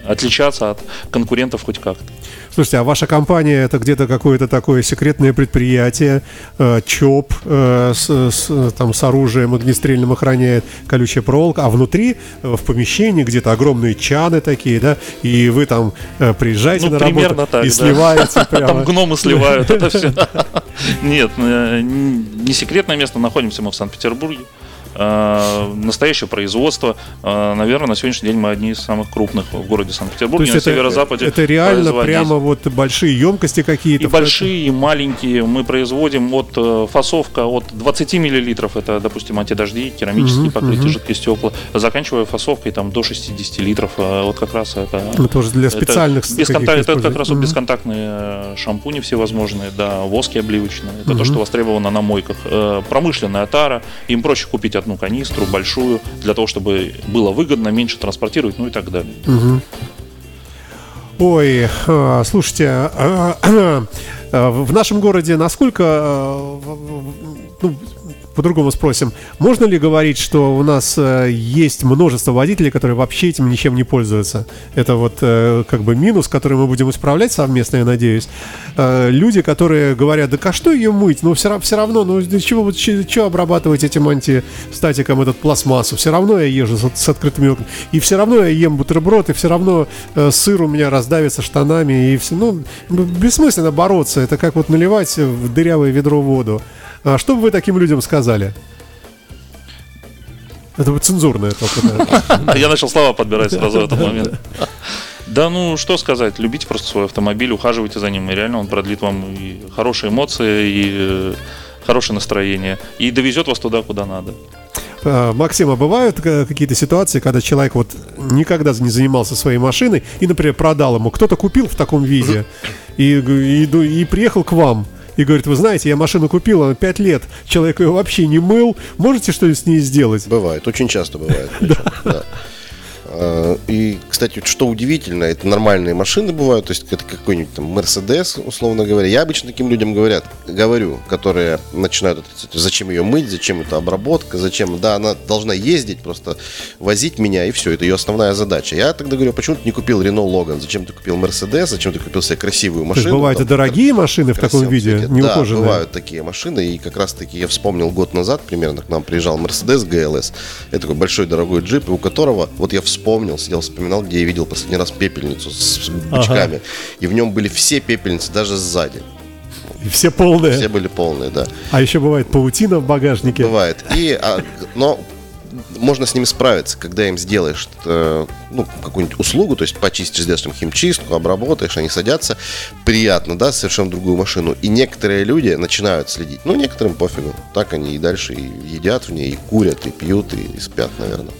Speaker 4: отличаться от конкурентов хоть как-то.
Speaker 2: Слушайте, а ваша компания это где-то какое-то такое секретное предприятие, э, ЧОП э, с, с- там с оружием огнестрельным охраняет колючая проволока, а внутри э, в помещении где-то огромные чаны такие, да, и вы там э, приезжаете
Speaker 4: Ну,
Speaker 2: на работу
Speaker 4: так,
Speaker 2: и
Speaker 4: да.
Speaker 2: сливаете прямо.
Speaker 4: Там гномы сливают это все. Нет, э, не секретное место, находимся мы в Санкт-Петербурге. Э, Настоящее производство. Э, Наверное, на сегодняшний день мы одни из самых крупных в городе Санкт-Петербурге, на
Speaker 2: это,
Speaker 4: северо-западе.
Speaker 2: это реально прямо вот большие емкости какие-то.
Speaker 4: И большие, и маленькие. Мы производим от э, фасовка от 20 миллилитров, это, допустим, антидожди, керамические
Speaker 2: Мгм,
Speaker 4: покрытия,
Speaker 2: мгм.
Speaker 4: жидкие стекла, заканчивая фасовкой там до 60 литров. Вот как раз это...
Speaker 2: Ну, тоже для
Speaker 4: это
Speaker 2: специальных
Speaker 4: бесконтакт-
Speaker 2: каких
Speaker 4: Это как раз вот
Speaker 2: Мгм.
Speaker 4: бесконтактные шампуни всевозможные, да, воски обливочные. Это
Speaker 2: Мгм.
Speaker 4: то, что востребовано на мойках. Промышленная тара. Им проще купить одну канистру большую, для того, чтобы было выгодно, меньше транспортировать, ну и так далее.
Speaker 2: Мгм. Ой, а, слушайте, а, а, в нашем городе насколько, ну, по-другому спросим, можно ли говорить, что у нас э, есть множество водителей, которые вообще этим ничем не пользуются? Это вот э, как бы минус, который мы будем исправлять совместно, я надеюсь. Э, Люди, которые говорят, да а что ее мыть? Ну, все, все равно, ну, чего, вот че- че обрабатывать этим антистатиком этот пластмассу? Все равно я езжу с, с открытыми окнами. И все равно я ем бутерброд, и все равно э, сыр у меня раздавится штанами. И все, ну, бессмысленно бороться. Это как вот наливать в дырявое ведро воду. А что бы вы таким людям сказали? Это вот цензурное только.
Speaker 4: Я начал слова подбирать сразу в этот момент. Да ну, что сказать, любите просто свой автомобиль, ухаживайте за ним, и реально он продлит вам и хорошие эмоции, и э, хорошее настроение, и довезет вас туда, куда надо.
Speaker 2: А, Максим, а бывают э, какие-то ситуации, когда человек вот никогда не занимался своей машиной и, например, продал ему, кто-то купил в таком виде и, и, и приехал к вам и говорит, вы знаете, я машину купил, она 5 лет, человек ее вообще не мыл, можете что-нибудь с ней сделать?
Speaker 3: Бывает, очень часто бывает. да. А, И, кстати, что удивительно, это нормальные машины бывают, то есть это какой-нибудь там Мерседес, условно говоря. Я обычно таким людям говорят, говорю, которые начинают отрицать, зачем ее мыть, зачем это обработка, зачем, да, она должна ездить, просто возить меня, и все, это ее основная задача. Я тогда говорю, почему ты не купил Рено Логан, зачем ты купил Мерседес, зачем ты купил себе красивую
Speaker 2: То
Speaker 3: машину?
Speaker 2: есть бывают и
Speaker 3: там,
Speaker 2: дорогие машины в таком виде,
Speaker 3: цвете.
Speaker 2: не
Speaker 3: Да, бывают такие машины. И как раз таки я вспомнил год назад, примерно к нам приезжал Mercedes GLS. Это такой большой дорогой джип, и у которого, вот я вспомнил, сидел, вспоминал, где я видел последний раз пепельницу с, с бычками. И в нем были все пепельницы, даже сзади.
Speaker 2: И Все полные.
Speaker 3: Все были полные, да.
Speaker 2: А еще бывает паутина в багажнике.
Speaker 3: Бывает. И, а, но можно с ними справиться, когда им сделаешь э, ну, какую-нибудь услугу, то есть почистишь, сделаешь там химчистку, обработаешь, они садятся, приятно, да, совершенно другую машину. И некоторые люди начинают следить. Ну, некоторым пофигу. Так они и дальше и едят в ней, и курят, и пьют, и, и спят, наверное.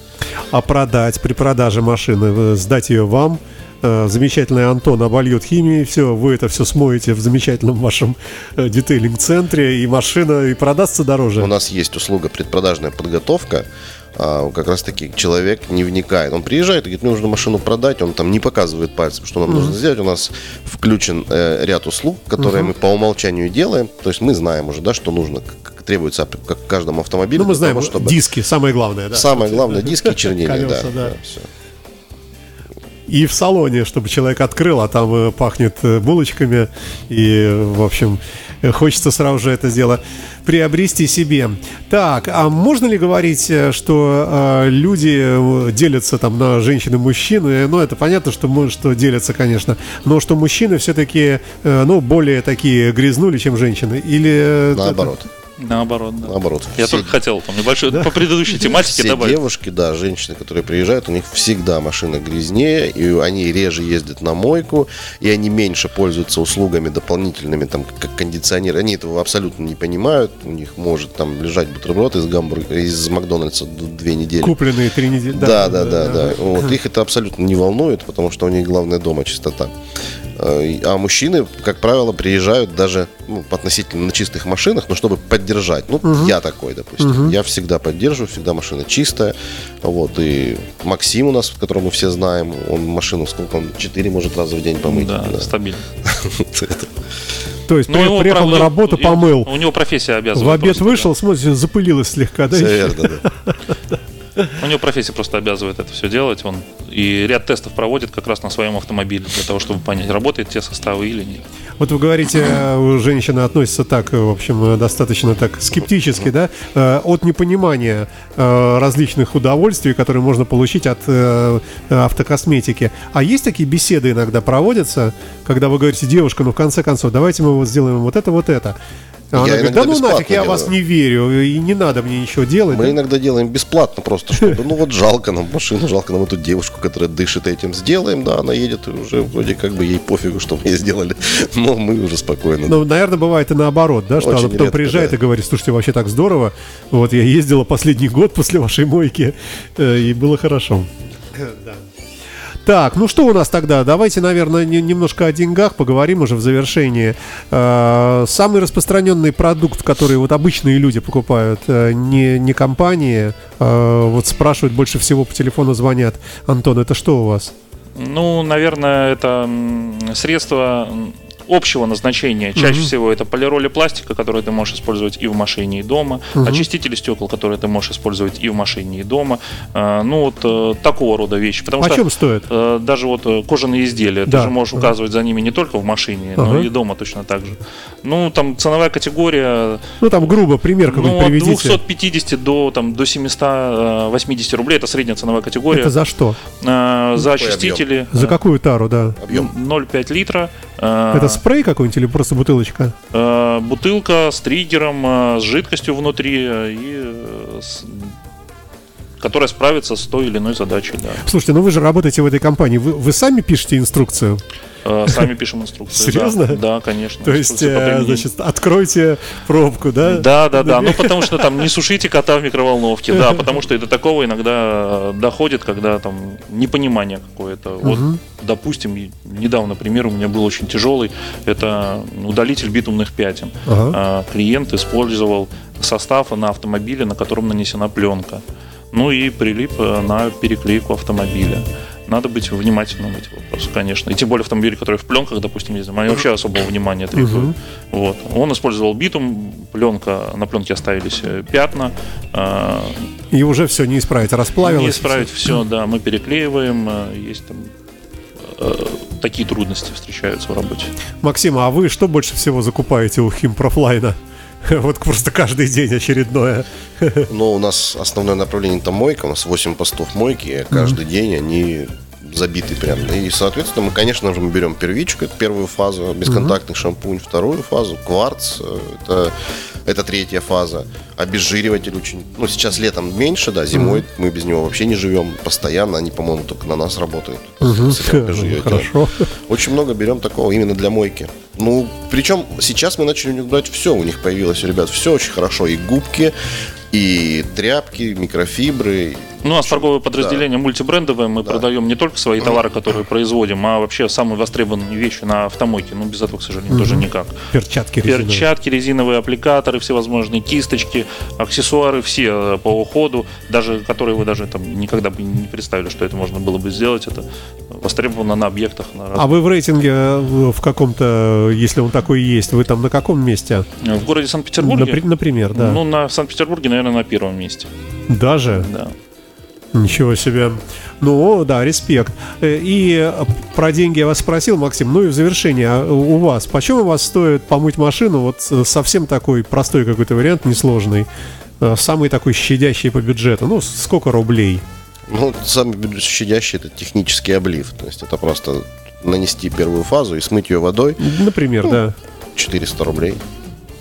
Speaker 2: А продать при продаже машины, э, сдать ее вам, э, замечательный Антон обольет химией, все, вы это все смоете в замечательном вашем э, детейлинг-центре, и машина и продастся дороже.
Speaker 3: У нас есть услуга предпродажная подготовка. а, как раз таки человек не вникает. Он приезжает и говорит, мне нужно машину продать, он там не показывает пальцем, что нам нужно сделать. У нас включен э, ряд услуг, которые мы по умолчанию делаем. То есть мы знаем уже, да, что нужно, требуется как каждому автомобилю.
Speaker 2: Ну, мы знаем,
Speaker 3: того, чтобы-
Speaker 2: диски, самое главное, да.
Speaker 3: Самое главное, диски чернильные, да.
Speaker 2: Да. И в салоне, чтобы человек открыл, а там э, пахнет э, булочками, и, э, в общем, э, хочется сразу же это дело приобрести себе. Так, а можно ли говорить, э, что э, люди э, делятся там на женщин и мужчин? Э, Ну, это понятно, что, мы- что делятся, конечно, но что мужчины все-таки, ну, более такие грязнули, чем женщины? Или... э,
Speaker 3: Наоборот.
Speaker 4: Наоборот, да.
Speaker 3: Наоборот.
Speaker 4: Я
Speaker 3: Все-
Speaker 4: только хотел там небольшой по предыдущей тематике
Speaker 3: Все
Speaker 4: добавить.
Speaker 3: девушки, да, женщины, которые приезжают, у них всегда машина грязнее, и они реже ездят на мойку, и они меньше пользуются услугами дополнительными, там, как кондиционеры. Они этого абсолютно не понимают. У них может там лежать бутерброд из гамбурга, из Макдональдса две недели.
Speaker 2: Купленные три недели.
Speaker 3: Да, да, да, да. Вот, их это абсолютно не волнует, потому что у них главное дома чистота. А мужчины, как правило, приезжают даже ну, относительно на чистых машинах, но чтобы поддержать. Ну, я такой, допустим. Я всегда поддерживаю, всегда машина чистая. Вот, и Максим у нас, которого мы все знаем, он машину сколько он, четыре может раза в день помыть.
Speaker 4: Да,
Speaker 3: Да.
Speaker 4: стабильно.
Speaker 2: То есть
Speaker 4: Ну,
Speaker 2: приехал на работу, помыл.
Speaker 4: У него профессия обязывает.
Speaker 2: В обед вышел, смотрите, запылилось слегка, да?
Speaker 3: Все верно, да.
Speaker 4: У него профессия просто обязывает это все делать. Он и ряд тестов проводит как раз на своем автомобиле для того, чтобы понять, работают те составы или нет.
Speaker 2: Вот вы говорите, э, женщина относится так, э, в общем, э, достаточно так скептически, да, от непонимания различных удовольствий, которые можно получить от автокосметики. А есть такие беседы иногда проводятся, когда вы говорите, девушка, ну в конце концов, давайте мы вот сделаем вот это, вот это. А
Speaker 3: Я
Speaker 2: она говорит,
Speaker 3: иногда
Speaker 2: да ну нафиг, я
Speaker 3: делаю.
Speaker 2: вас не верю, и не надо мне ничего делать.
Speaker 3: Мы
Speaker 2: да?»
Speaker 3: иногда делаем бесплатно просто, чтобы, ну вот жалко нам машину, жалко нам эту девушку, которая дышит этим. Сделаем, да, она едет, и уже вроде как бы ей пофигу, что мы ей сделали. Но мы уже спокойно.
Speaker 2: Ну, наверное, бывает и наоборот, да, что
Speaker 3: Очень
Speaker 2: она потом
Speaker 3: редко,
Speaker 2: приезжает
Speaker 3: да.
Speaker 2: и говорит, слушайте, вообще так здорово, вот я ездила последний год после вашей мойки, э, и было хорошо. Да. Так, ну что у нас тогда? Давайте, наверное, не- немножко о деньгах поговорим уже в завершении. Э, Самый распространенный продукт, который вот обычные люди покупают, э, не, не компании, э, вот спрашивают больше всего по телефону звонят. Антон, это что у вас?
Speaker 4: Ну, наверное, это средство общего назначения. Чаще всего это полироли пластика, которые ты можешь использовать и в машине, и дома. Очистители стекол, которые ты можешь использовать и в машине, и дома. А, Ну, вот э, такого рода вещи. Потому
Speaker 2: О
Speaker 4: что
Speaker 2: чем стоит?
Speaker 4: э, даже вот э, кожаные изделия,
Speaker 2: Да.
Speaker 4: ты же можешь указывать за ними не только в машине, но
Speaker 2: Ага.
Speaker 4: и дома точно так же. Ну, там ценовая категория
Speaker 2: Ну, там грубо пример какой-нибудь
Speaker 4: ну, от
Speaker 2: приведите.
Speaker 4: 250 до, там, до 780 рублей, это средняя ценовая категория.
Speaker 2: Это за что?
Speaker 4: А, за очистители
Speaker 2: За какую тару, да?
Speaker 3: Объем.
Speaker 4: 0,5 литра. А,
Speaker 2: Это спрей какой-нибудь или просто бутылочка?
Speaker 4: а, бутылка с триггером, а, с жидкостью внутри, а, и э, с- которая справится с той или иной задачей. Да.
Speaker 2: Слушайте, ну вы же работаете в этой компании. Вы, вы сами пишете инструкцию?
Speaker 4: А, Сами пишем инструкцию. да.
Speaker 2: Серьезно?
Speaker 4: Да, конечно.
Speaker 2: То есть, э, значит, откройте пробку, да?
Speaker 4: Да, да, да. Ну, потому что там не сушите кота в микроволновке, да, потому что и до такого иногда э, доходит, когда там непонимание какое-то. Вот, допустим, недавно пример у меня был очень тяжелый. Это удалитель битумных пятен. А, Клиент использовал состав на автомобиле, на котором нанесена пленка. Ну и прилип э, на переклейку автомобиля. Надо быть внимательным в эти вопросы, конечно. И тем более автомобили, которые в пленках, допустим, ездят, они вообще особого внимания требуют. Вот. Он использовал битум, пленка, на пленке оставились э, пятна. а,
Speaker 2: И уже все не исправить, расплавилось.
Speaker 4: Не исправить все, да, мы переклеиваем, э, есть там э, такие трудности встречаются в работе.
Speaker 2: Максим, а вы что больше всего закупаете у Химпрофлайна? Вот просто каждый день очередное.
Speaker 3: Но у нас основное направление это мойка, у нас 8 постов мойки, каждый день они забиты прям. И, соответственно, мы, конечно же, мы берем первичку, это первую фазу, бесконтактный шампунь, вторую фазу, кварц, э, это, это третья фаза, обезжириватель очень, ну, сейчас летом меньше, да, зимой мы без него вообще не живем постоянно, они, по-моему, только на нас работают. обезжиривателем.
Speaker 2: Хорошо.
Speaker 3: Очень много берем такого именно для мойки. Ну, причем сейчас мы начали у них брать все, у них появилось, ребят, все очень хорошо. И губки, и тряпки, микрофибры.
Speaker 4: Ну, у нас торговое подразделение мультибрендовое, мы продаем не только свои товары, которые производим, а вообще самые востребованные вещи на автомойке. Ну, без этого, к сожалению, тоже никак.
Speaker 2: Перчатки резиновые.
Speaker 4: Перчатки, резиновые аппликаторы, всевозможные кисточки, аксессуары все э, по уходу, даже которые вы даже там никогда бы не представили, что это можно было бы сделать. Это востребовано на объектах. На
Speaker 2: А
Speaker 4: разных.
Speaker 2: вы в рейтинге э, в каком-то, если он такой есть, вы там на каком месте?
Speaker 4: В городе Санкт-Петербурге?
Speaker 2: Напри- например, да.
Speaker 4: Ну, на Санкт-Петербурге, наверное, на первом месте.
Speaker 2: Даже?
Speaker 4: Да.
Speaker 2: Ничего себе. Ну, да, респект. Э, И э, про деньги я вас спросил, Максим. Ну и в завершение, а у вас, почем у вас стоит помыть машину? Вот э, совсем такой простой какой-то вариант, несложный. Самый такой щадящий по бюджету. Ну, сколько рублей?
Speaker 3: Ну, самый щадящий это технический облив. То есть это просто нанести первую фазу и смыть ее водой.
Speaker 2: Например, да.
Speaker 3: 400 рублей.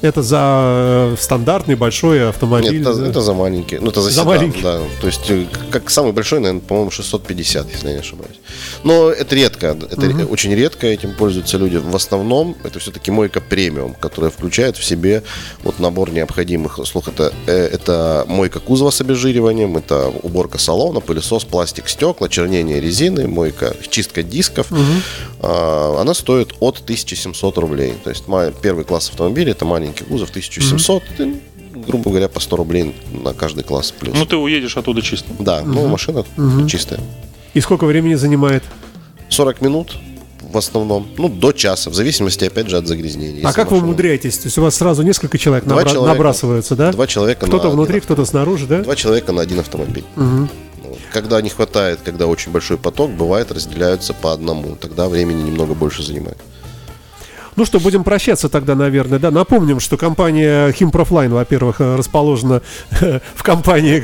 Speaker 2: Это за э, стандартный большой автомобиль.
Speaker 3: Нет, это,
Speaker 2: да?
Speaker 3: это за маленький. Ну, это за,
Speaker 2: За
Speaker 3: седан,
Speaker 2: маленький.
Speaker 3: да. То есть, э, как самый большой, наверное, по-моему, 650, если я не ошибаюсь. Но это редко. Это ре- очень редко этим пользуются люди. В основном это все-таки мойка премиум, которая включает в себе вот набор необходимых услуг. Это, э, это мойка кузова с обезжириванием, это уборка салона, пылесос, пластик, стекла, чернение резины, мойка, чистка дисков. А, Она стоит от 1700 рублей. То есть первый класс автомобиля это маленький кузов 1700, и, грубо говоря, по 100 рублей на каждый класс плюс.
Speaker 4: Ну, ты уедешь оттуда чистым.
Speaker 3: да, ну машина чистая.
Speaker 2: И сколько времени занимает?
Speaker 3: 40 минут в основном. Ну, до часа, в зависимости, опять же, от загрязнения.
Speaker 2: А как вы
Speaker 3: машина-
Speaker 2: умудряетесь? То есть у вас сразу несколько человек набра-
Speaker 3: человека.
Speaker 2: набрасываются, да?
Speaker 3: Два человека
Speaker 2: Кто-то
Speaker 3: на
Speaker 2: внутри,
Speaker 3: один
Speaker 2: кто-то снаружи, да?
Speaker 3: Два человека на один автомобиль. Вот. Когда не хватает, когда очень большой поток, бывает разделяются по одному. Тогда времени немного больше занимает.
Speaker 2: Ну что, будем прощаться тогда, наверное, да. Напомним, что компания Химпрофлайн, во-первых, э, расположена в компании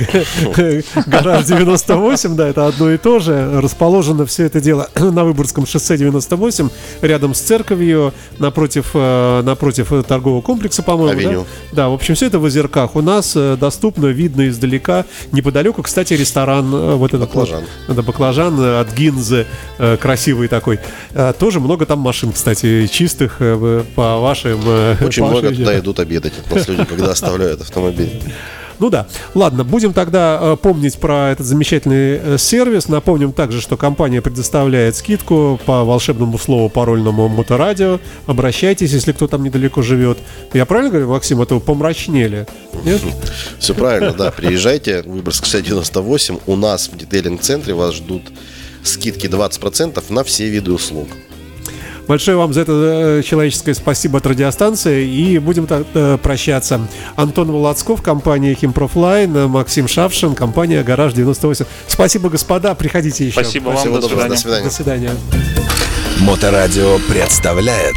Speaker 2: Гараж 98, да, это одно и то же. Расположено все это дело на Выборгском шоссе 98, рядом с церковью, напротив, э, напротив э, торгового комплекса, по-моему. Да? да, в общем, все это в Озерках. У нас э, доступно, видно издалека. Неподалеку, кстати, ресторан э, вот этот.
Speaker 3: Баклажан.
Speaker 2: Это баклажан э, от Гинзы, э, красивый такой. Э, Тоже много там машин, кстати, чистых э, по вашим... э,
Speaker 3: Очень
Speaker 2: по
Speaker 3: много
Speaker 2: видам.
Speaker 3: идут обедать от нас люди, когда оставляют автомобиль.
Speaker 2: Ну да. Ладно, будем тогда э, помнить про этот замечательный сервис. Напомним также, что компания предоставляет скидку по волшебному слову парольному моторадио. Обращайтесь, если кто там недалеко живет. Я правильно говорю, Максим, это вы помрачнели? Нет?
Speaker 3: Все правильно, да. Приезжайте, Выборгск 98. У нас в детейлинг-центре вас ждут скидки 20% на все виды услуг.
Speaker 2: Большое вам за это э, человеческое спасибо от радиостанции. И будем так, э, прощаться. Антон Володсков, компания Химпрофлайн, Максим Шавшин, компания Гараж 98. Спасибо, господа. Приходите еще.
Speaker 4: Спасибо вам,
Speaker 3: Всего
Speaker 4: до свидания.
Speaker 3: до свидания.
Speaker 2: До свидания.
Speaker 1: Моторадио представляет